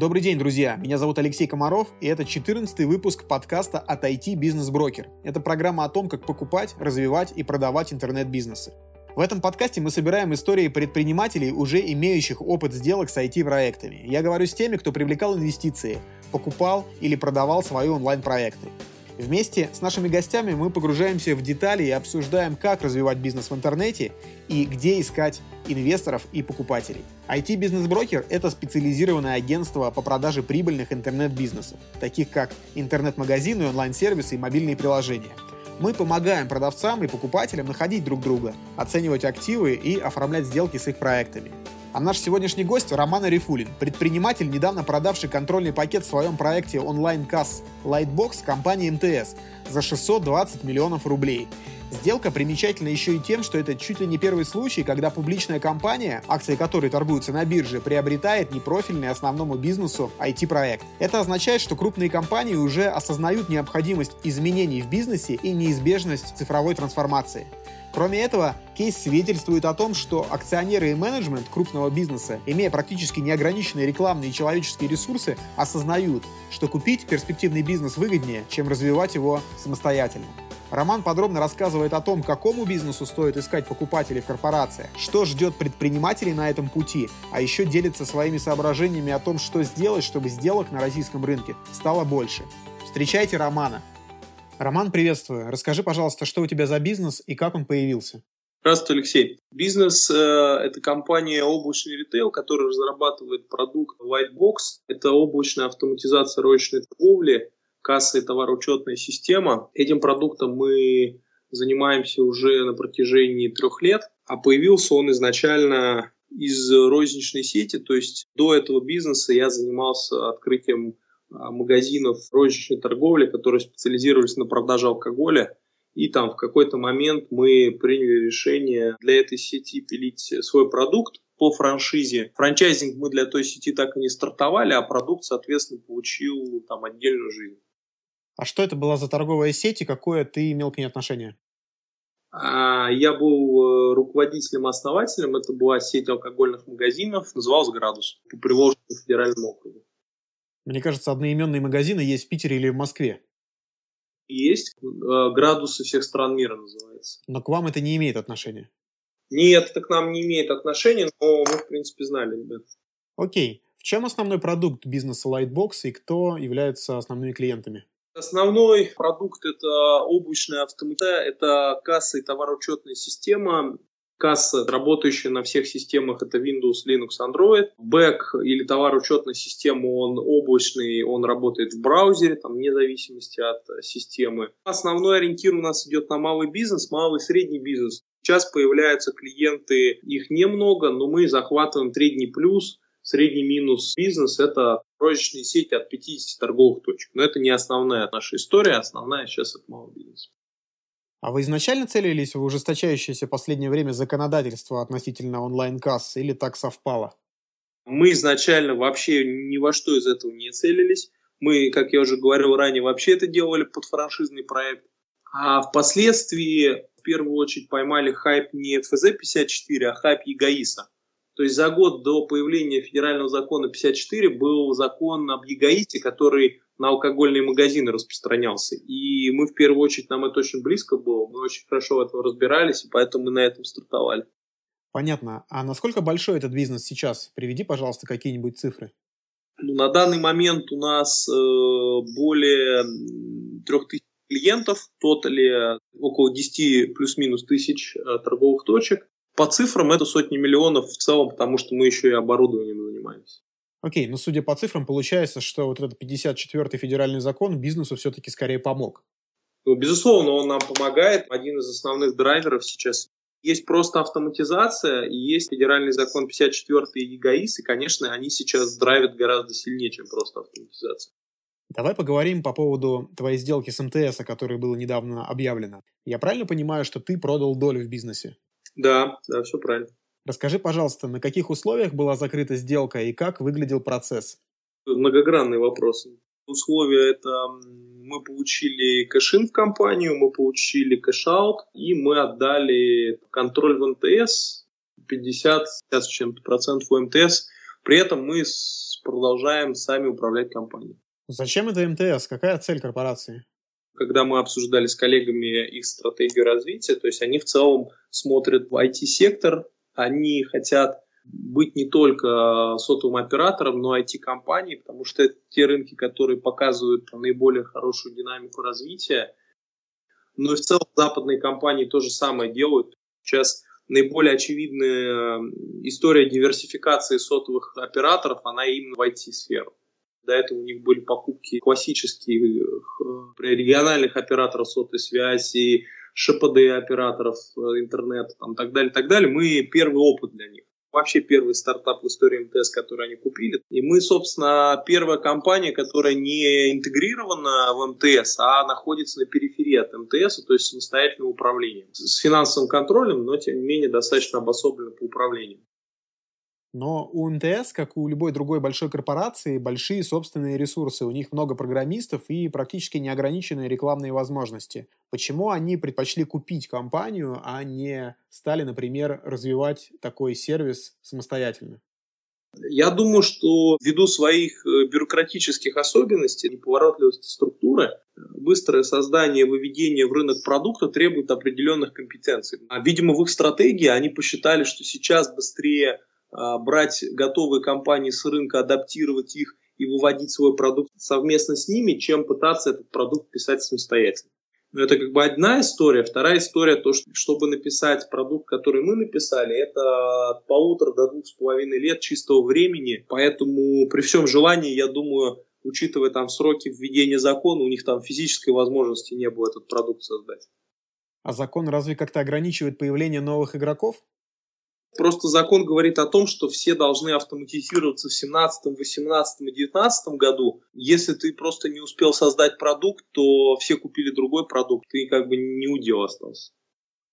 Добрый день, друзья! Меня зовут Алексей Комаров, и это 14 выпуск подкаста от IT Бизнес Брокер. Это программа о том, как покупать, развивать и продавать интернет-бизнесы. В этом подкасте мы собираем истории предпринимателей, уже имеющих опыт сделок с IT-проектами. Я говорю с теми, кто привлекал инвестиции, покупал или продавал свои онлайн-проекты. Вместе с нашими гостями мы погружаемся в детали и обсуждаем, как развивать бизнес в интернете и где искать инвесторов и покупателей. IT-бизнес-брокер – это специализированное агентство по продаже прибыльных интернет-бизнесов, таких как интернет-магазины, онлайн-сервисы и мобильные приложения. Мы помогаем продавцам и покупателям находить друг друга, оценивать активы и оформлять сделки с их проектами. А наш сегодняшний гость Роман Арифулин, предприниматель, недавно продавший контрольный пакет в своем проекте онлайн-касс Lightbox компании МТС за 620 миллионов рублей. Сделка примечательна еще и тем, что это чуть ли не первый случай, когда публичная компания, акции которой торгуются на бирже, приобретает непрофильный основному бизнесу IT-проект. Это означает, что крупные компании уже осознают необходимость изменений в бизнесе и неизбежность цифровой трансформации. Кроме этого, кейс свидетельствует о том, что акционеры и менеджмент крупного бизнеса, имея практически неограниченные рекламные и человеческие ресурсы, осознают, что купить перспективный бизнес выгоднее, чем развивать его самостоятельно. Роман подробно рассказывает о том, какому бизнесу стоит искать покупателей в корпорациях, что ждет предпринимателей на этом пути, а еще делится своими соображениями о том, что сделать, чтобы сделок на российском рынке стало больше. Встречайте Романа. Роман, приветствую. Расскажи, пожалуйста, что у тебя за бизнес и как он появился? Здравствуйте, Алексей. Бизнес э, – это компания облачный ритейл, которая разрабатывает продукт Whitebox. Это облачная автоматизация розничной торговли, касса и товароучетная система. Этим продуктом мы занимаемся уже на протяжении трех лет, а появился он изначально из розничной сети, то есть до этого бизнеса я занимался открытием магазинов розничной торговли, которые специализировались на продаже алкоголя. И там в какой-то момент мы приняли решение для этой сети пилить свой продукт по франшизе. Франчайзинг мы для той сети так и не стартовали, а продукт, соответственно, получил там отдельную жизнь. А что это была за торговая сеть и какое ты имел к ней отношение? А, я был э, руководителем-основателем. Это была сеть алкогольных магазинов, называлась «Градус» по Приволжскому федеральному округу. Мне кажется, одноименные магазины есть в Питере или в Москве. Есть. Э, градусы всех стран мира называется. Но к вам это не имеет отношения? Нет, это к нам не имеет отношения, но мы, в принципе, знали, ребят. Окей. В чем основной продукт бизнеса Lightbox и кто являются основными клиентами? Основной продукт – это облачная автоматизация, это касса и товароучетная система касса, работающая на всех системах, это Windows, Linux, Android. Бэк или товар учетной системы, он облачный, он работает в браузере, там, вне зависимости от э, системы. Основной ориентир у нас идет на малый бизнес, малый и средний бизнес. Сейчас появляются клиенты, их немного, но мы захватываем средний плюс, средний минус бизнес – это розничные сети от 50 торговых точек. Но это не основная наша история, основная сейчас это малый бизнес. А вы изначально целились в ужесточающееся последнее время законодательство относительно онлайн-касс или так совпало? Мы изначально вообще ни во что из этого не целились. Мы, как я уже говорил ранее, вообще это делали под франшизный проект. А впоследствии в первую очередь поймали хайп не ФЗ-54, а хайп ЕГАИСа. То есть за год до появления федерального закона 54 был закон об ЕГАИСе, который на алкогольные магазины распространялся. И мы в первую очередь, нам это очень близко было, мы очень хорошо в этом разбирались, и поэтому мы на этом стартовали. Понятно. А насколько большой этот бизнес сейчас? Приведи, пожалуйста, какие-нибудь цифры. Ну, на данный момент у нас э, более трех тысяч клиентов, тотали около 10 плюс-минус тысяч э, торговых точек. По цифрам это сотни миллионов в целом, потому что мы еще и оборудованием занимаемся. Окей, но судя по цифрам, получается, что вот этот 54-й федеральный закон бизнесу все-таки скорее помог. Ну, безусловно, он нам помогает. Один из основных драйверов сейчас есть просто автоматизация, и есть федеральный закон 54 и ЕГАИС, и, конечно, они сейчас драйвят гораздо сильнее, чем просто автоматизация. Давай поговорим по поводу твоей сделки с МТС, о которой было недавно объявлено. Я правильно понимаю, что ты продал долю в бизнесе? Да, да, все правильно. Расскажи, пожалуйста, на каких условиях была закрыта сделка и как выглядел процесс? Многогранный вопрос. Условия это мы получили cash-in в компанию, мы получили cash-out, и мы отдали контроль в МТС, 50 с чем-то процентов у МТС. При этом мы продолжаем сами управлять компанией. Зачем это МТС? Какая цель корпорации? Когда мы обсуждали с коллегами их стратегию развития, то есть они в целом смотрят в IT-сектор, они хотят быть не только сотовым оператором, но и IT-компанией, потому что это те рынки, которые показывают наиболее хорошую динамику развития. Но и в целом западные компании то же самое делают. Сейчас наиболее очевидная история диверсификации сотовых операторов, она именно в IT-сферу. До этого у них были покупки классических э, региональных операторов сотовой связи, ШПД операторов э, интернета, там, так далее, так далее. Мы первый опыт для них вообще первый стартап в истории МТС, который они купили. И мы, собственно, первая компания, которая не интегрирована в МТС, а находится на периферии от МТС, то есть самостоятельное управление. С финансовым контролем, но, тем не менее, достаточно обособленно по управлению. Но у МТС, как у любой другой большой корпорации, большие собственные ресурсы. У них много программистов и практически неограниченные рекламные возможности. Почему они предпочли купить компанию, а не стали, например, развивать такой сервис самостоятельно? Я думаю, что ввиду своих э, бюрократических особенностей, неповоротливости структуры, быстрое создание выведение в рынок продукта требует определенных компетенций. А, видимо, в их стратегии они посчитали, что сейчас быстрее брать готовые компании с рынка, адаптировать их и выводить свой продукт совместно с ними, чем пытаться этот продукт писать самостоятельно. Но это как бы одна история. Вторая история, то, что, чтобы написать продукт, который мы написали, это от полутора до двух с половиной лет чистого времени. Поэтому при всем желании, я думаю, учитывая там сроки введения закона, у них там физической возможности не было этот продукт создать. А закон разве как-то ограничивает появление новых игроков? Просто закон говорит о том, что все должны автоматизироваться в 17, 18 и 19 году. Если ты просто не успел создать продукт, то все купили другой продукт, и как бы не удел остался.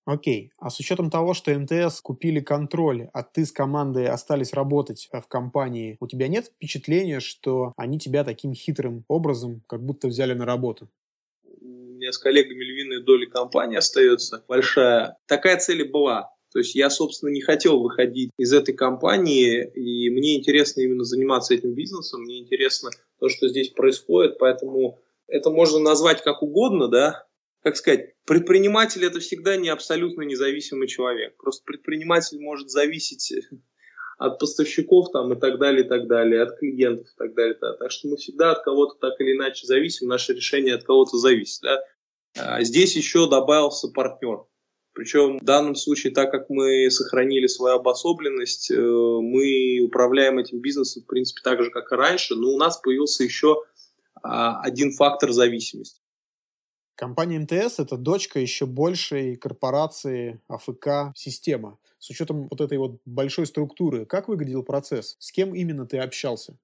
Окей. А с учетом того, что МТС купили контроль, а ты с командой остались работать в компании, у тебя нет впечатления, что они тебя таким хитрым образом как будто взяли на работу? У меня с коллегами львиная доля компании остается большая. Такая цель и была то есть я, собственно, не хотел выходить из этой компании, и мне интересно именно заниматься этим бизнесом, мне интересно то, что здесь происходит, поэтому это можно назвать как угодно, да, как сказать, предприниматель это всегда не абсолютно независимый человек. Просто предприниматель может зависеть от поставщиков там и так далее, и так далее, от клиентов и так далее. Так, так что мы всегда от кого-то так или иначе зависим, наше решение от кого-то зависит. Да? А здесь еще добавился партнер. Причем в данном случае, так как мы сохранили свою обособленность, э, мы управляем этим бизнесом, в принципе, так же, как и раньше, но у нас появился еще а, один фактор зависимости. Компания МТС – это дочка еще большей корпорации АФК «Система». С учетом вот этой вот большой структуры, как выглядел процесс? С кем именно ты общался?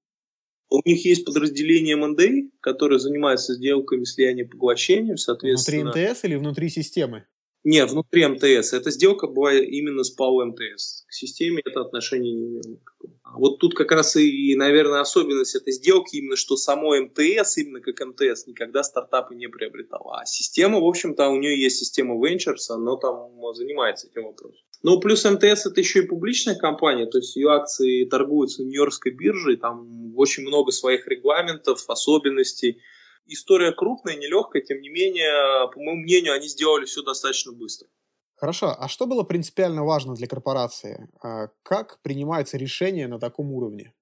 У них есть подразделение МНД, которое занимается сделками слияния поглощением, соответственно. Внутри МТС или внутри системы? Не, внутри МТС. Эта сделка была именно с ПАО МТС. К системе это отношение не имело никакого. Вот тут как раз и, наверное, особенность этой сделки именно, что само МТС, именно как МТС, никогда стартапы не приобретала. А система, в общем-то, у нее есть система Ventures, она там занимается этим вопросом. Ну, плюс МТС это еще и публичная компания, то есть ее акции торгуются на Нью-Йоркской бирже, там очень много своих регламентов, особенностей история крупная, нелегкая, тем не менее, по моему мнению, они сделали все достаточно быстро. Хорошо, а что было принципиально важно для корпорации? А как принимается решение на таком уровне?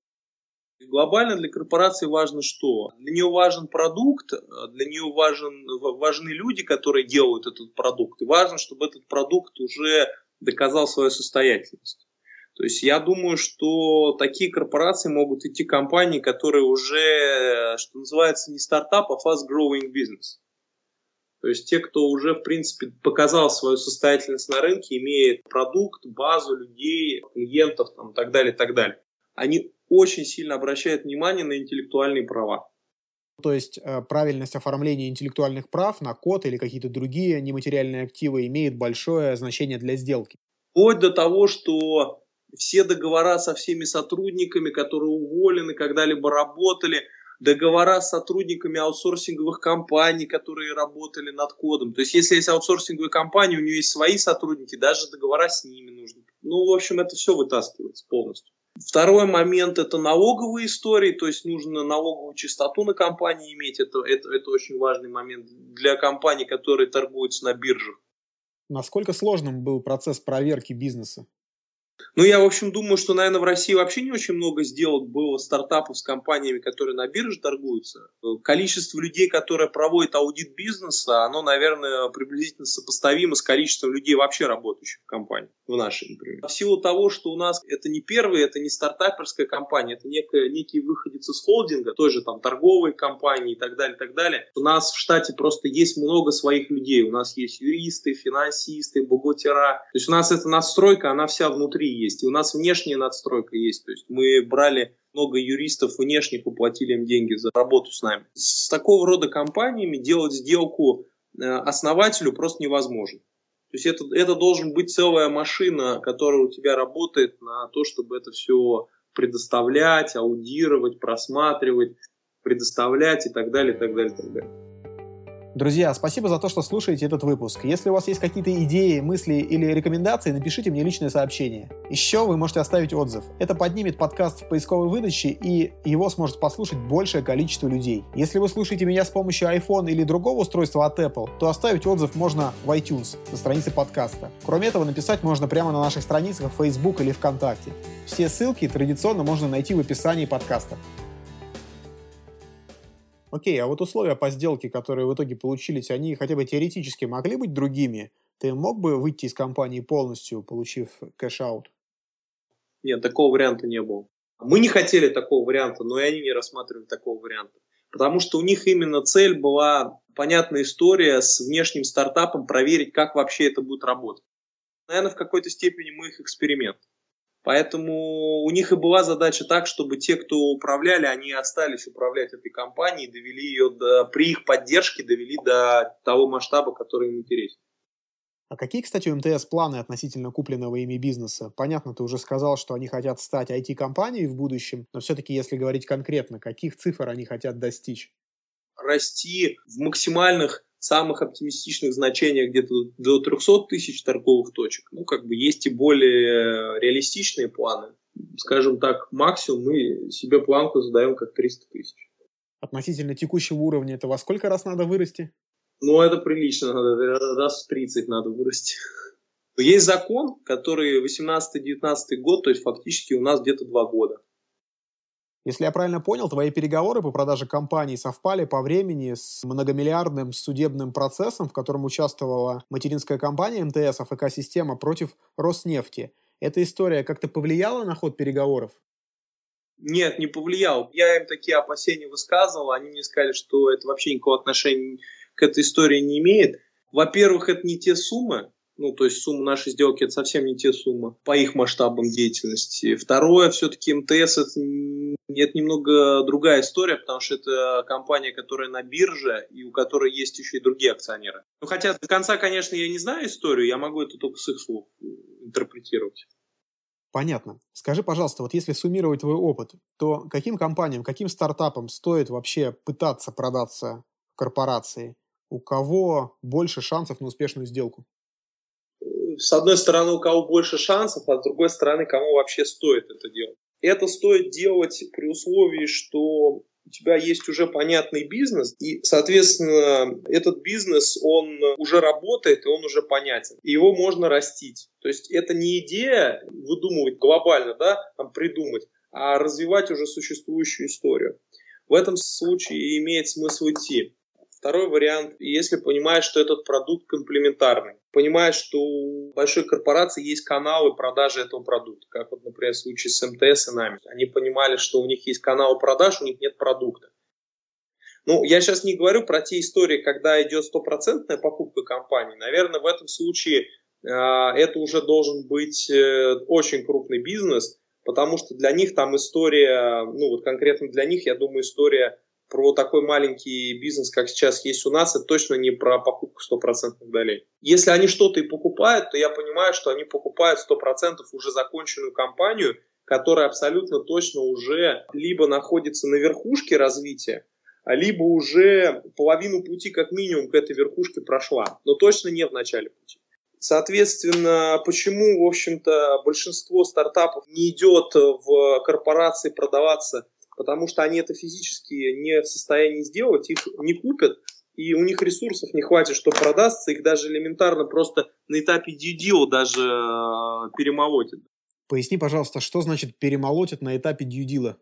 Глобально для корпорации важно что? Для нее важен продукт, для нее важен, важны люди, которые делают этот продукт. И важно, чтобы этот продукт уже доказал свою состоятельность. То есть я думаю, что такие корпорации могут идти компании, которые уже, что называется, не стартап, а fast growing business. То есть те, кто уже, в принципе, показал свою состоятельность на рынке, имеет продукт, базу людей, клиентов там, и так далее, и так далее. Они очень сильно обращают внимание на интеллектуальные права. То есть э, правильность оформления интеллектуальных прав на код или какие-то другие нематериальные активы имеет большое значение для сделки. Вплоть до того, что все договора со всеми сотрудниками, которые уволены, когда-либо работали, договора с сотрудниками аутсорсинговых компаний, которые работали над кодом. То есть, если есть аутсорсинговые компании, у нее есть свои сотрудники, даже договора с ними нужны. Ну, в общем, это все вытаскивается полностью. Второй момент – это налоговые истории, то есть нужно налоговую чистоту на компании иметь. Это, это, это очень важный момент для компаний, которые торгуются на биржах. Насколько сложным был процесс проверки бизнеса? Ну, я, в общем, думаю, что, наверное, в России вообще не очень много сделок было стартапов с компаниями, которые на бирже торгуются. Количество людей, которые проводят аудит бизнеса, оно, наверное, приблизительно сопоставимо с количеством людей, вообще работающих в компании, в нашей, например. В силу того, что у нас это не первый, это не стартаперская компания, это некая, некий выходец из холдинга, той же там торговой компании и так далее, и так далее. У нас в штате просто есть много своих людей. У нас есть юристы, финансисты, бухгалтера. То есть у нас эта настройка, она вся внутри есть. И у нас внешняя надстройка есть. То есть мы брали много юристов внешних, уплатили им деньги за работу с нами. С такого рода компаниями делать сделку э, основателю просто невозможно. То есть это, это должен быть целая машина, которая у тебя работает на то, чтобы это все предоставлять, аудировать, просматривать, предоставлять и так далее, и так далее, и так далее. Друзья, спасибо за то, что слушаете этот выпуск. Если у вас есть какие-то идеи, мысли или рекомендации, напишите мне личное сообщение. Еще вы можете оставить отзыв. Это поднимет подкаст в поисковой выдаче, и его сможет послушать большее количество людей. Если вы слушаете меня с помощью iPhone или другого устройства от Apple, то оставить отзыв можно в iTunes, на странице подкаста. Кроме этого, написать можно прямо на наших страницах в Facebook или ВКонтакте. Все ссылки традиционно можно найти в описании подкаста. Окей, а вот условия по сделке, которые в итоге получились, они хотя бы теоретически могли быть другими? Ты мог бы выйти из компании полностью, получив cash-out? Нет, такого варианта не было. Мы не хотели такого варианта, но и они не рассматривали такого варианта. Потому что у них именно цель была понятная история с внешним стартапом, проверить, как вообще это будет работать. Наверное, в какой-то степени мы их эксперимент. Поэтому у них и была задача так, чтобы те, кто управляли, они остались управлять этой компанией, довели ее до, при их поддержке довели до того масштаба, который им интересен. А какие, кстати, у МТС планы относительно купленного ими бизнеса? Понятно, ты уже сказал, что они хотят стать IT-компанией в будущем, но все-таки, если говорить конкретно, каких цифр они хотят достичь? Расти в максимальных самых оптимистичных значениях где-то до 300 тысяч торговых точек. Ну, как бы есть и более реалистичные планы. Скажем так, максимум мы себе планку задаем как 300 тысяч. Относительно текущего уровня это во сколько раз надо вырасти? Ну, это прилично, надо, раз в 30 надо вырасти. Есть закон, который 18-19 год, то есть фактически у нас где-то 2 года. Если я правильно понял, твои переговоры по продаже компании совпали по времени с многомиллиардным судебным процессом, в котором участвовала материнская компания МТС, АФК-система против Роснефти. Эта история как-то повлияла на ход переговоров? Нет, не повлиял. Я им такие опасения высказывал, они мне сказали, что это вообще никакого отношения к этой истории не имеет. Во-первых, это не те суммы, ну, то есть сумма нашей сделки – это совсем не те суммы по их масштабам деятельности. Второе, все-таки МТС – это, это немного другая история, потому что это компания, которая на бирже и у которой есть еще и другие акционеры. Ну, хотя до конца, конечно, я не знаю историю, я могу это только с их слов интерпретировать. Понятно. Скажи, пожалуйста, вот если суммировать твой опыт, то каким компаниям, каким стартапам стоит вообще пытаться продаться в корпорации? У кого больше шансов на успешную сделку? С одной стороны, у кого больше шансов, а с другой стороны, кому вообще стоит это делать. Это стоит делать при условии, что у тебя есть уже понятный бизнес, и, соответственно, этот бизнес, он уже работает, и он уже понятен. И его можно растить. То есть это не идея выдумывать глобально, да, там придумать, а развивать уже существующую историю. В этом случае имеет смысл идти. Второй вариант, если понимаешь, что этот продукт комплементарный, понимаешь, что у большой корпорации есть каналы продажи этого продукта, как вот, например, в случае с МТС и нами. Они понимали, что у них есть канал продаж, у них нет продукта. Ну, я сейчас не говорю про те истории, когда идет стопроцентная покупка компании. Наверное, в этом случае э, это уже должен быть э, очень крупный бизнес, потому что для них там история, ну вот конкретно для них, я думаю, история про такой маленький бизнес, как сейчас есть у нас, это точно не про покупку стопроцентных долей. Если они что-то и покупают, то я понимаю, что они покупают 100% уже законченную компанию, которая абсолютно точно уже либо находится на верхушке развития, либо уже половину пути как минимум к этой верхушке прошла, но точно не в начале пути. Соответственно, почему, в общем-то, большинство стартапов не идет в корпорации продаваться? Потому что они это физически не в состоянии сделать, их не купят, и у них ресурсов не хватит, чтобы продастся, их даже элементарно просто на этапе due даже э, перемолотят. Поясни, пожалуйста, что значит перемолотят на этапе due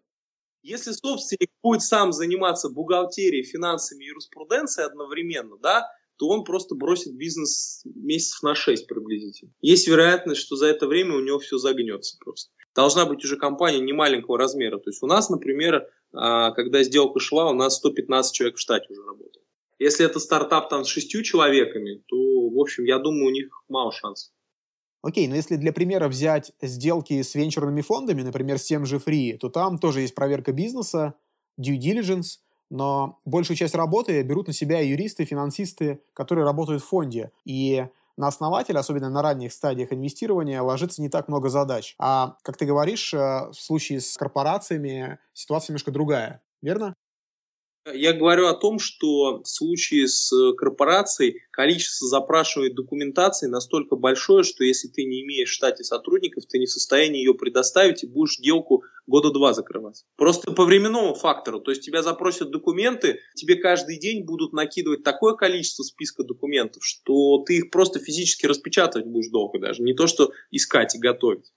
Если собственник будет сам заниматься бухгалтерией, финансами и юриспруденцией одновременно, да, то он просто бросит бизнес месяцев на 6 приблизительно. Есть вероятность, что за это время у него все загнется просто. Должна быть уже компания не маленького размера. То есть у нас, например, а, когда сделка шла, у нас 115 человек в штате уже работало. Если это стартап там с шестью человеками, то, в общем, я думаю, у них мало шансов. Окей, но если для примера взять сделки с венчурными фондами, например, с тем же Free, то там тоже есть проверка бизнеса, due diligence, но большую часть работы берут на себя юристы, финансисты, которые работают в фонде. И на основателя, особенно на ранних стадиях инвестирования, ложится не так много задач. А, как ты говоришь, э, в случае с корпорациями ситуация немножко другая, верно? Я говорю о том, что в случае с э, корпорацией количество запрашиваемой документации настолько большое, что если ты не имеешь в штате сотрудников, ты не в состоянии ее предоставить и будешь сделку года два закрывать. Просто по временному фактору. То есть тебя запросят документы, тебе каждый день будут накидывать такое количество списка документов, что ты их просто физически распечатывать будешь долго даже. Не то, что искать и готовить.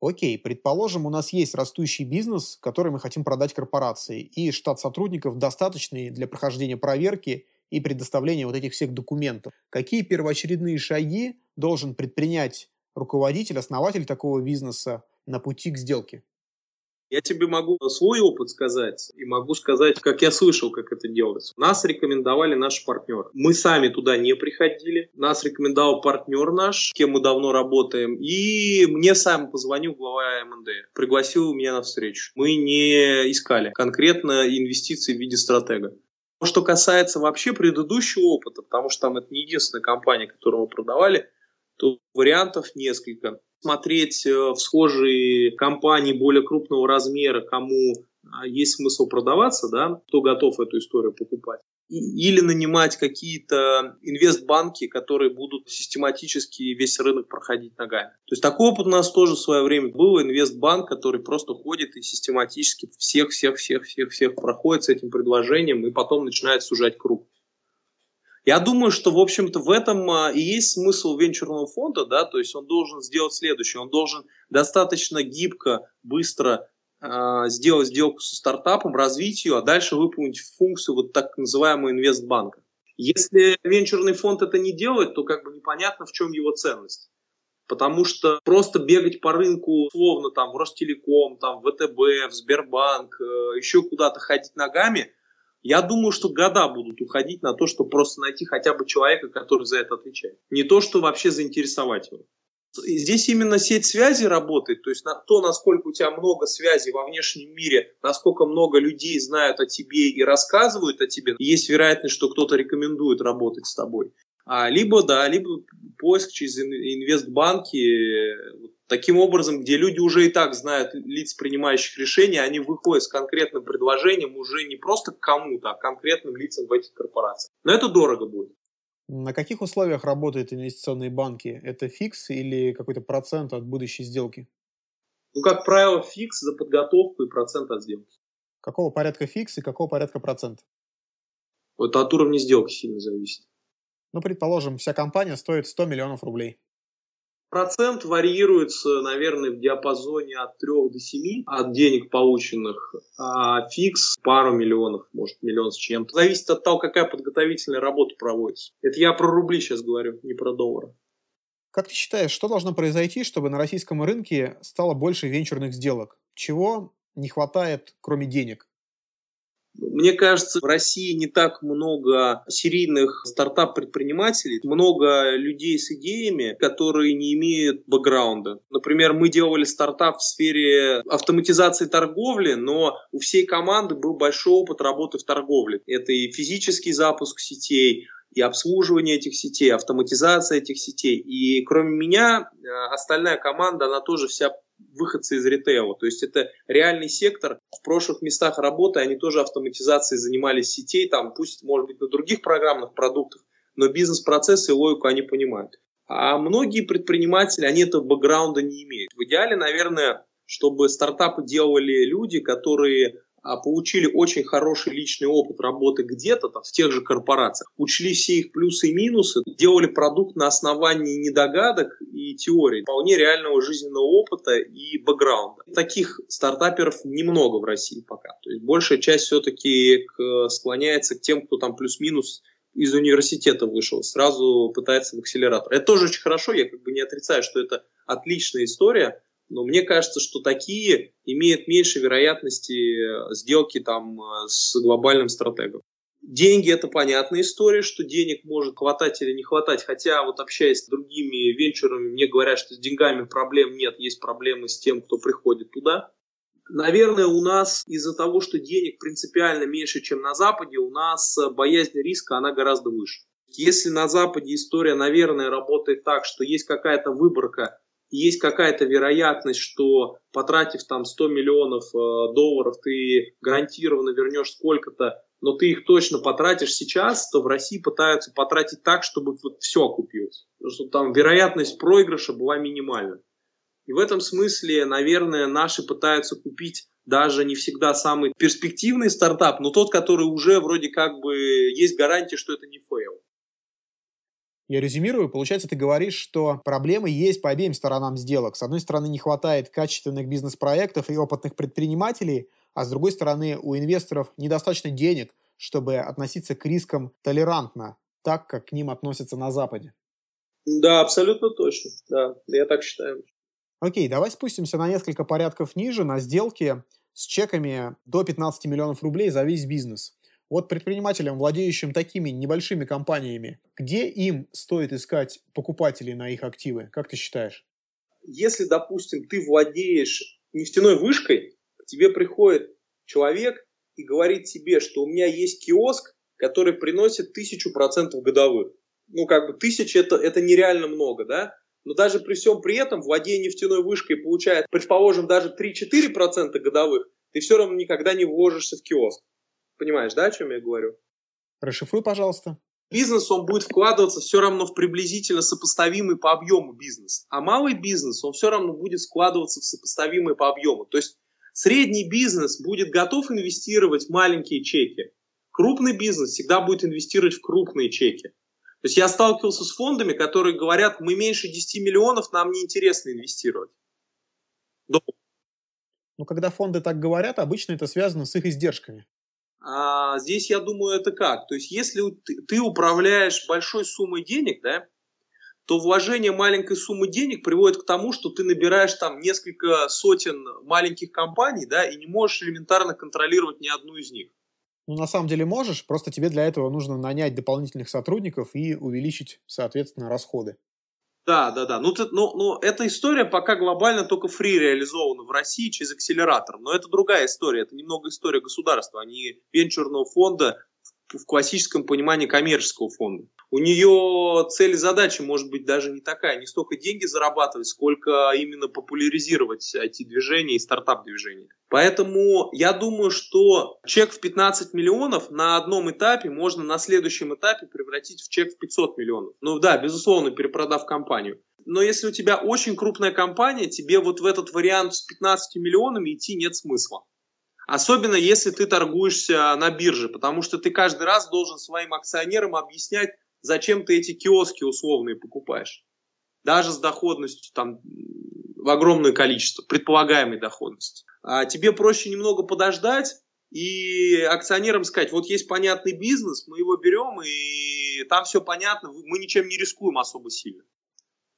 Окей, предположим, у нас есть растущий бизнес, который мы хотим продать корпорации, и штат сотрудников достаточный для прохождения проверки и предоставления вот этих всех документов. Какие первоочередные шаги должен предпринять руководитель, основатель такого бизнеса на пути к сделке? Я тебе могу свой опыт сказать и могу сказать, как я слышал, как это делается. Нас рекомендовали наши партнеры. Мы сами туда не приходили. Нас рекомендовал партнер наш, с кем мы давно работаем. И мне сам позвонил глава МНД. Пригласил меня на встречу. Мы не искали конкретно инвестиции в виде стратега. Что касается вообще предыдущего опыта, потому что там это не единственная компания, которую мы продавали, то вариантов несколько смотреть э, в схожие компании более крупного размера, кому а, есть смысл продаваться, да, кто готов эту историю покупать. Или нанимать какие-то инвестбанки, которые будут систематически весь рынок проходить ногами. То есть такой опыт у нас тоже в свое время был. Инвестбанк, который просто ходит и систематически всех-всех-всех-всех-всех проходит с этим предложением и потом начинает сужать круг. Я думаю, что, в общем-то, в этом а, и есть смысл венчурного фонда, да, то есть он должен сделать следующее, он должен достаточно гибко, быстро э, сделать сделку со стартапом, развить ее, а дальше выполнить функцию вот так называемого инвестбанка. Если венчурный фонд это не делает, то как бы непонятно, в чем его ценность. Потому что просто бегать по рынку, словно там в Ростелеком, там в ВТБ, в Сбербанк, э, еще куда-то ходить ногами – я думаю, что года будут уходить на то, чтобы просто найти хотя бы человека, который за это отвечает. Не то, что вообще заинтересовать его. Здесь именно сеть связи работает, то есть на то, насколько у тебя много связей во внешнем мире, насколько много людей знают о тебе и рассказывают о тебе, есть вероятность, что кто-то рекомендует работать с тобой. А, либо, да, либо поиск через инвестбанки, Таким образом, где люди уже и так знают лиц, принимающих решения, они выходят с конкретным предложением уже не просто к кому-то, а к конкретным лицам в этих корпорациях. Но это дорого будет. На каких условиях работают инвестиционные банки? Это фикс или какой-то процент от будущей сделки? Ну, как правило, фикс за подготовку и процент от сделки. Какого порядка фикс и какого порядка процент? Это от уровня сделки сильно зависит. Ну, предположим, вся компания стоит 100 миллионов рублей. Процент варьируется, наверное, в диапазоне от 3 до 7 от денег полученных, а фикс пару миллионов, может, миллион с чем-то. Зависит от того, какая подготовительная работа проводится. Это я про рубли сейчас говорю, не про доллары. Как ты считаешь, что должно произойти, чтобы на российском рынке стало больше венчурных сделок? Чего не хватает, кроме денег? Мне кажется, в России не так много серийных стартап-предпринимателей, много людей с идеями, которые не имеют бэкграунда. Например, мы делали стартап в сфере автоматизации торговли, но у всей команды был большой опыт работы в торговле. Это и физический запуск сетей, и обслуживание этих сетей, автоматизация этих сетей. И кроме меня, э, остальная команда, она тоже вся выходцы из ритейла. То есть это реальный сектор. В прошлых местах работы они тоже автоматизацией занимались сетей, там, пусть, может быть, на других программных продуктах, но бизнес-процессы и логику они понимают. А многие предприниматели, они этого бэкграунда не имеют. В идеале, наверное, чтобы стартапы делали люди, которые получили очень хороший личный опыт работы где-то там, в тех же корпорациях, учли все их плюсы и минусы, делали продукт на основании недогадок и теорий, вполне реального жизненного опыта и бэкграунда. Таких стартаперов немного в России пока. То есть большая часть все-таки склоняется к тем, кто там плюс-минус из университета вышел, сразу пытается в акселератор. Это тоже очень хорошо, я как бы не отрицаю, что это отличная история, но мне кажется, что такие имеют меньше вероятности сделки там э, с глобальным стратегом. Деньги – это понятная история, что денег может хватать или не хватать, хотя вот общаясь с другими венчурами, мне говорят, что с деньгами проблем нет, есть проблемы с тем, кто приходит туда. Наверное, у нас из-за того, что денег принципиально меньше, чем на Западе, у нас боязнь риска, она гораздо выше. Если на Западе история, наверное, работает так, что есть какая-то выборка есть какая-то вероятность, что потратив там 100 миллионов э, долларов, ты гарантированно вернешь сколько-то, но ты их точно потратишь сейчас, то в России пытаются потратить так, чтобы вот все окупилось. Чтобы там вероятность проигрыша была минимальна. И в этом смысле, наверное, наши пытаются купить даже не всегда самый перспективный стартап, но тот, который уже вроде как бы есть гарантия, что это не fail. Я резюмирую, получается, ты говоришь, что проблемы есть по обеим сторонам сделок. С одной стороны, не хватает качественных бизнес-проектов и опытных предпринимателей, а с другой стороны, у инвесторов недостаточно денег, чтобы относиться к рискам толерантно, так, как к ним относятся на Западе. Да, абсолютно точно. Да, я так считаю. Окей, давай спустимся на несколько порядков ниже, на сделки с чеками до 15 миллионов рублей за весь бизнес. Вот предпринимателям, владеющим такими небольшими компаниями, где им стоит искать покупателей на их активы? Как ты считаешь? Если, допустим, ты владеешь нефтяной вышкой, к тебе приходит человек и говорит тебе, что у меня есть киоск, который приносит тысячу процентов годовых. Ну, как бы тысяча это, это нереально много, да? Но даже при всем при этом, владея нефтяной вышкой, получая, предположим, даже 3-4% годовых, ты все равно никогда не вложишься в киоск. Понимаешь, да, о чем я говорю? Расшифруй, пожалуйста. Бизнес, он будет вкладываться все равно в приблизительно сопоставимый по объему бизнес. А малый бизнес, он все равно будет складываться в сопоставимый по объему. То есть средний бизнес будет готов инвестировать в маленькие чеки. Крупный бизнес всегда будет инвестировать в крупные чеки. То есть я сталкивался с фондами, которые говорят, мы меньше 10 миллионов, нам неинтересно инвестировать. Но ну, когда фонды так говорят, обычно это связано с их издержками. А здесь, я думаю, это как? То есть, если ты, ты управляешь большой суммой денег, да, то вложение маленькой суммы денег приводит к тому, что ты набираешь там несколько сотен маленьких компаний, да, и не можешь элементарно контролировать ни одну из них. Ну, на самом деле можешь, просто тебе для этого нужно нанять дополнительных сотрудников и увеличить, соответственно, расходы. Да, да, да. Ну, ты, ну, ну, эта история пока глобально только фри реализована в России через акселератор. Но это другая история. Это немного история государства, а не венчурного фонда в классическом понимании коммерческого фонда. У нее цель и задача может быть даже не такая, не столько деньги зарабатывать, сколько именно популяризировать IT-движение и стартап-движение. Поэтому я думаю, что чек в 15 миллионов на одном этапе можно на следующем этапе превратить в чек в 500 миллионов. Ну да, безусловно, перепродав компанию. Но если у тебя очень крупная компания, тебе вот в этот вариант с 15 миллионами идти нет смысла. Особенно если ты торгуешься на бирже, потому что ты каждый раз должен своим акционерам объяснять, зачем ты эти киоски условные покупаешь. Даже с доходностью там в огромное количество, предполагаемой доходности. А тебе проще немного подождать и акционерам сказать, вот есть понятный бизнес, мы его берем, и там все понятно, мы ничем не рискуем особо сильно.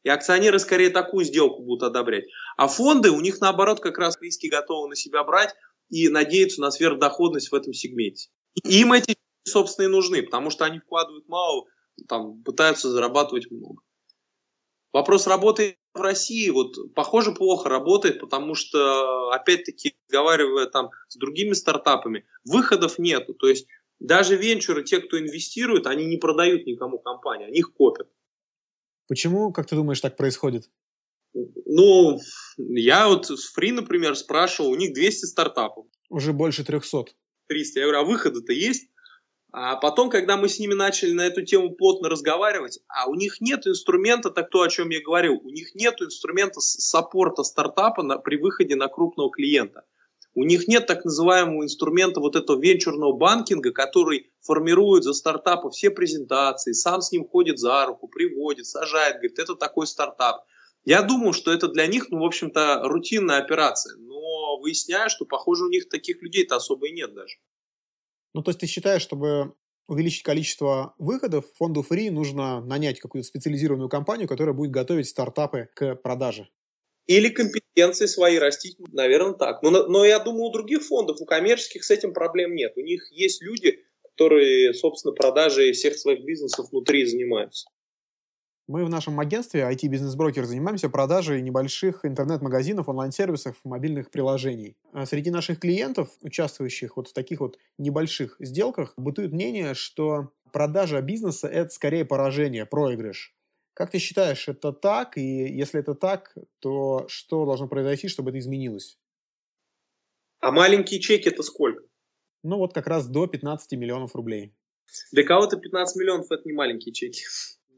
И акционеры скорее такую сделку будут одобрять. А фонды, у них наоборот как раз риски готовы на себя брать, и надеются на сверхдоходность в этом сегменте. Им эти, собственно, и нужны, потому что они вкладывают мало, там, пытаются зарабатывать много. Вопрос работы в России, вот, похоже, плохо работает, потому что, опять-таки, разговаривая там с другими стартапами, выходов нету. То есть даже венчуры, те, кто инвестирует, они не продают никому компании, они их копят. Почему, как ты думаешь, так происходит? Ну, я вот с Free, например, спрашивал, у них 200 стартапов. Уже больше 300. 300. Я говорю, а выходы-то есть? А потом, когда мы с ними начали на эту тему плотно разговаривать, а у них нет инструмента, так то, о чем я говорил, у них нет инструмента саппорта стартапа на, при выходе на крупного клиента. У них нет так называемого инструмента вот этого венчурного банкинга, который формирует за стартапы все презентации, сам с ним ходит за руку, приводит, сажает, говорит, это такой стартап. Я думал, что это для них, ну, в общем-то, рутинная операция, но выясняю, что, похоже, у них таких людей-то особо и нет даже. Ну, то есть ты считаешь, чтобы увеличить количество выходов, фонду фри нужно нанять какую-то специализированную компанию, которая будет готовить стартапы к продаже? Или компетенции свои растить, наверное, так. Но, но я думаю, у других фондов, у коммерческих с этим проблем нет. У них есть люди, которые, собственно, продажей всех своих бизнесов внутри занимаются. Мы в нашем агентстве IT Business Broker занимаемся продажей небольших интернет-магазинов, онлайн-сервисов, мобильных приложений. А среди наших клиентов, участвующих вот в таких вот небольших сделках, бытует мнение, что продажа бизнеса – это скорее поражение, проигрыш. Как ты считаешь, это так? И если это так, то что должно произойти, чтобы это изменилось? А маленькие чеки это сколько? Ну вот как раз до 15 миллионов рублей. Для кого-то 15 миллионов это не маленькие чеки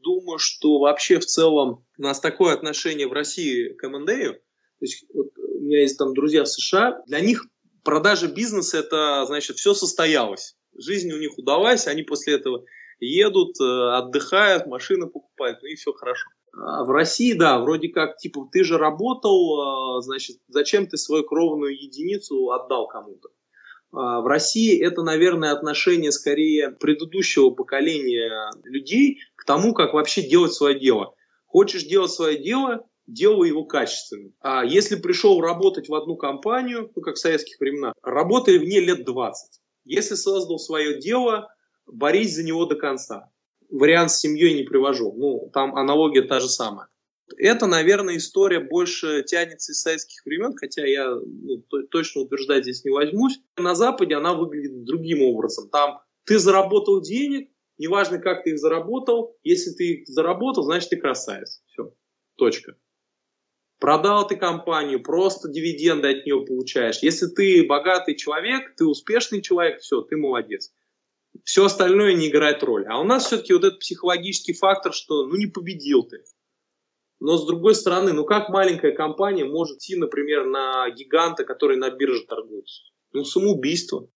думаю, что вообще в целом у нас такое отношение в России к M&A. То есть вот у меня есть там друзья в США, для них продажа бизнеса это значит все состоялось. Жизнь у них удалась, они после этого едут, э, отдыхают, машины покупают, ну и все хорошо. А в России, да, вроде как, типа, ты же работал, э, значит, зачем ты свою кровную единицу отдал кому-то? А, в России это, наверное, отношение скорее предыдущего поколения людей тому, как вообще делать свое дело. Хочешь делать свое дело, делай его качественно. А если пришел работать в одну компанию, ну, как в советских временах, работай в ней лет 20. Если создал свое дело, борись за него до конца. Вариант с семьей не привожу. Ну, там аналогия та же самая. Это, наверное, история больше тянется из советских времен, хотя я ну, точно утверждать здесь не возьмусь. На Западе она выглядит другим образом. Там ты заработал денег, неважно, как ты их заработал, если ты их заработал, значит, ты красавец. Все, точка. Продал ты компанию, просто дивиденды от нее получаешь. Если ты богатый человек, ты успешный человек, все, ты молодец. Все остальное не играет роль. А у нас все-таки вот этот психологический фактор, что ну не победил ты. Но с другой стороны, ну как маленькая компания может идти, например, на гиганта, который на бирже торгуется? Ну самоубийство.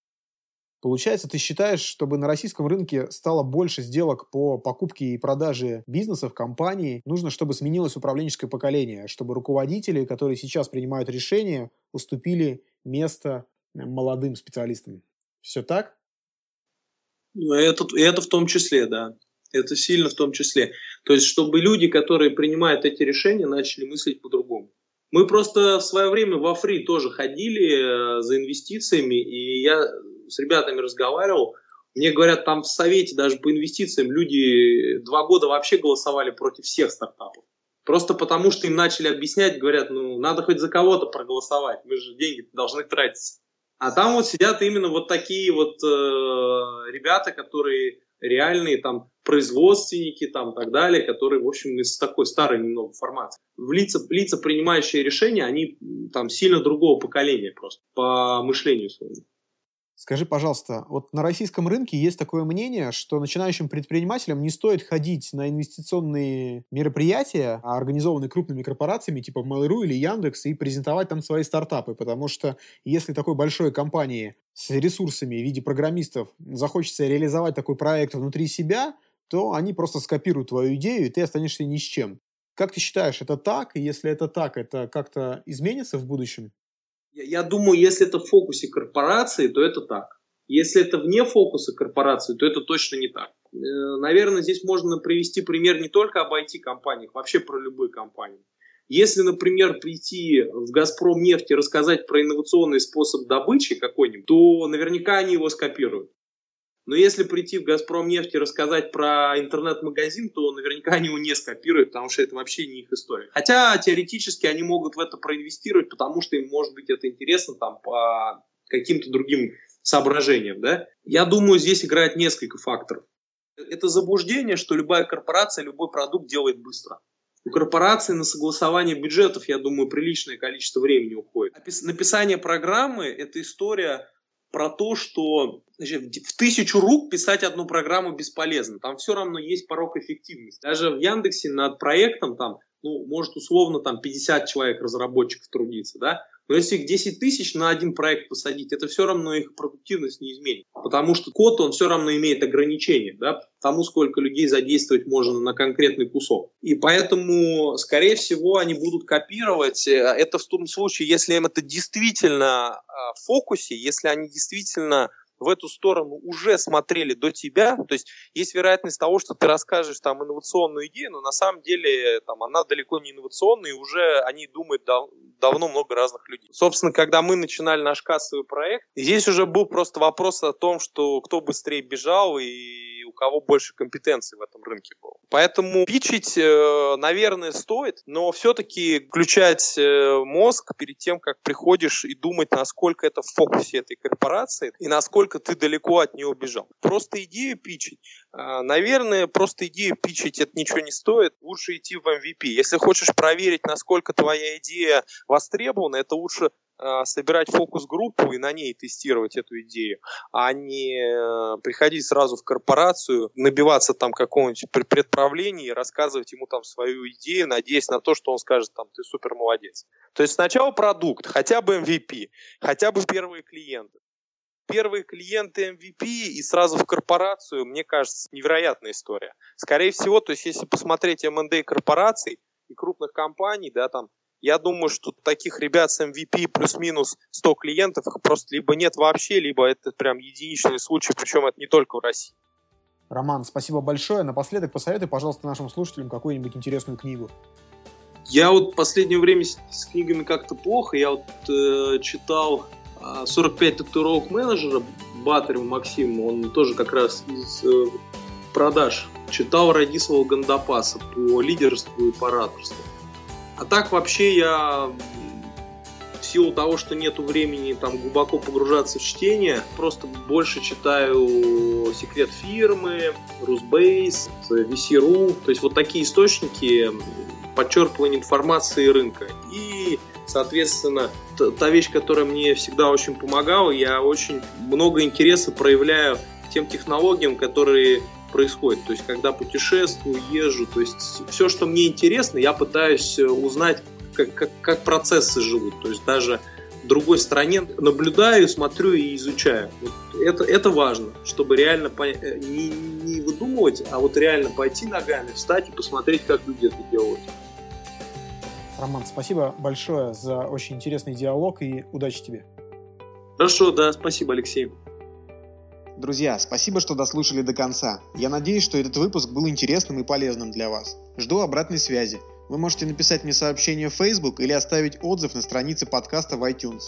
Получается, ты считаешь, чтобы на российском рынке стало больше сделок по покупке и продаже бизнесов, компаний, нужно, чтобы сменилось управленческое поколение, чтобы руководители, которые сейчас принимают решения, уступили место молодым специалистам. Все так? Ну, это, это в том числе, да. Это сильно в том числе. То есть, чтобы люди, которые принимают эти решения, начали мыслить по-другому. Мы просто в свое время во фри тоже ходили э, за инвестициями, и я с ребятами разговаривал. Мне говорят, там в совете даже по инвестициям люди два года вообще голосовали против всех стартапов. Просто потому, что им начали объяснять, говорят, ну, надо хоть за кого-то проголосовать, мы же деньги должны тратить. А там вот сидят именно вот такие вот э, ребята, которые реальные там производственники там так далее, которые, в общем, из такой старой немного формации. В лица, лица, принимающие решения, они там сильно другого поколения просто по мышлению своему. Скажи, пожалуйста, вот на российском рынке есть такое мнение, что начинающим предпринимателям не стоит ходить на инвестиционные мероприятия, организованные крупными корпорациями типа Mail.ru или Яндекс, и презентовать там свои стартапы, потому что если такой большой компании с ресурсами в виде программистов захочется реализовать такой проект внутри себя, то они просто скопируют твою идею, и ты останешься ни с чем. Как ты считаешь, это так? И если это так, это как-то изменится в будущем? Я думаю, если это в фокусе корпорации, то это так. Если это вне фокуса корпорации, то это точно не так. Э, наверное, здесь можно привести пример не только об IT-компаниях, вообще про любые компании. Если, например, прийти в «Газпром» нефть и рассказать про инновационный способ добычи какой-нибудь, то наверняка они его скопируют. Но если прийти в «Газпром» нефть и рассказать про интернет-магазин, то наверняка они его не скопируют, потому что это вообще не их история. Хотя теоретически они могут в это проинвестировать, потому что им может быть это интересно там по каким-то другим соображениям. Да? Я думаю, здесь играет несколько факторов. Это заблуждение, что любая корпорация, любой продукт делает быстро. У корпорации на согласование бюджетов, я думаю, приличное количество времени уходит. Написание программы – это история про то, что значит, в тысячу рук писать одну программу бесполезно. Там все равно есть порог эффективности. Даже в Яндексе над проектом там, ну, может, условно, там 50 человек разработчиков трудиться, да, но если их 10 тысяч на один проект посадить, это все равно их продуктивность не изменит. Потому что код, он все равно имеет ограничения, да, тому, сколько людей задействовать можно на конкретный кусок. И поэтому, скорее всего, они будут копировать. Это в том случае, если им это действительно а, в фокусе, если они действительно в эту сторону уже смотрели до тебя, то есть есть вероятность того, что ты расскажешь там инновационную идею, но на самом деле там она далеко не инновационная, и уже они думают дав- давно много разных людей. Собственно, когда мы начинали наш кассовый проект, здесь уже был просто вопрос о том, что кто быстрее бежал и у кого больше компетенций в этом рынке было. Поэтому пичить, э, наверное, стоит, но все-таки включать э, мозг перед тем, как приходишь и думать, насколько это в фокусе этой корпорации и насколько ты далеко от нее убежал. Просто идею пичить, э, наверное, просто идею пичить это ничего не стоит. Лучше идти в MVP. Если хочешь проверить, насколько твоя идея востребована, это лучше собирать фокус-группу и на ней тестировать эту идею, а не э, приходить сразу в корпорацию, набиваться там какого-нибудь предправления и рассказывать ему там свою идею, надеясь на то, что он скажет там ты супер молодец. То есть сначала продукт, хотя бы MVP, хотя бы первые клиенты. Первые клиенты MVP и сразу в корпорацию, мне кажется, невероятная история. Скорее всего, то есть если посмотреть M&A корпораций и крупных компаний, да, там я думаю, что таких ребят с MVP плюс-минус 100 клиентов их просто либо нет вообще, либо это прям единичный случай, причем это не только в России. Роман, спасибо большое. Напоследок посоветуй, пожалуйста, нашим слушателям какую-нибудь интересную книгу. Я вот в последнее время с, с книгами как-то плохо. Я вот э, читал 45 татуировок менеджера Батарева Максима. Он тоже как раз из э, продаж. Читал Радисова Гандапаса по лидерству и по ораторству. А так вообще я в силу того, что нету времени там глубоко погружаться в чтение, просто больше читаю секрет фирмы, Русбейс, VC.ru, то есть вот такие источники подчеркивания информации рынка. И, соответственно, та вещь, которая мне всегда очень помогала, я очень много интереса проявляю к тем технологиям, которые происходит. То есть, когда путешествую, езжу, то есть все, что мне интересно, я пытаюсь э, узнать, как, как, как процессы живут. То есть даже в другой стране наблюдаю, смотрю и изучаю. Вот это, это важно, чтобы реально по... Э, не, не выдумывать, а вот реально пойти ногами, встать и посмотреть, как люди это делают. Роман, спасибо большое за очень интересный диалог и удачи тебе. Хорошо, да, спасибо, Алексей. Друзья, спасибо, что дослушали до конца. Я надеюсь, что этот выпуск был интересным и полезным для вас. Жду обратной связи. Вы можете написать мне сообщение в Facebook или оставить отзыв на странице подкаста в iTunes.